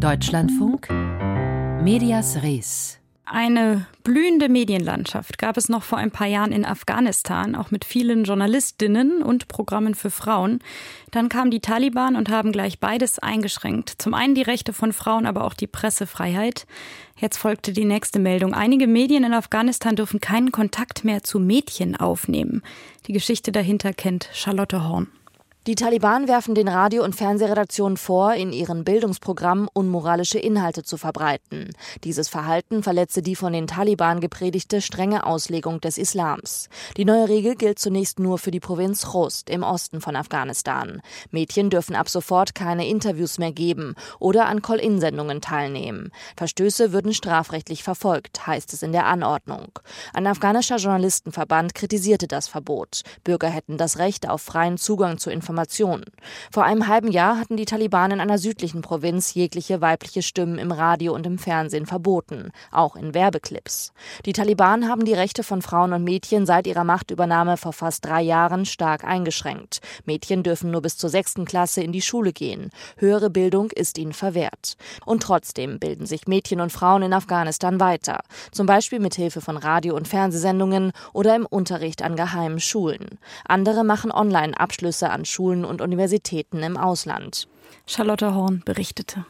Deutschlandfunk Medias Res eine blühende Medienlandschaft gab es noch vor ein paar Jahren in Afghanistan, auch mit vielen Journalistinnen und Programmen für Frauen. Dann kamen die Taliban und haben gleich beides eingeschränkt. Zum einen die Rechte von Frauen, aber auch die Pressefreiheit. Jetzt folgte die nächste Meldung. Einige Medien in Afghanistan dürfen keinen Kontakt mehr zu Mädchen aufnehmen. Die Geschichte dahinter kennt Charlotte Horn. Die Taliban werfen den Radio- und Fernsehredaktionen vor, in ihren Bildungsprogrammen unmoralische Inhalte zu verbreiten. Dieses Verhalten verletze die von den Taliban gepredigte strenge Auslegung des Islams. Die neue Regel gilt zunächst nur für die Provinz Khost im Osten von Afghanistan. Mädchen dürfen ab sofort keine Interviews mehr geben oder an Call-in-Sendungen teilnehmen. Verstöße würden strafrechtlich verfolgt, heißt es in der Anordnung. Ein afghanischer Journalistenverband kritisierte das Verbot. Bürger hätten das Recht auf freien Zugang zu Informationen Informationen. Vor einem halben Jahr hatten die Taliban in einer südlichen Provinz jegliche weibliche Stimmen im Radio und im Fernsehen verboten, auch in Werbeclips. Die Taliban haben die Rechte von Frauen und Mädchen seit ihrer Machtübernahme vor fast drei Jahren stark eingeschränkt. Mädchen dürfen nur bis zur sechsten Klasse in die Schule gehen. Höhere Bildung ist ihnen verwehrt. Und trotzdem bilden sich Mädchen und Frauen in Afghanistan weiter. Zum Beispiel mit Hilfe von Radio- und Fernsehsendungen oder im Unterricht an geheimen Schulen. Andere machen Online-Abschlüsse an Schulen und Universitäten im Ausland. Charlotte Horn berichtete.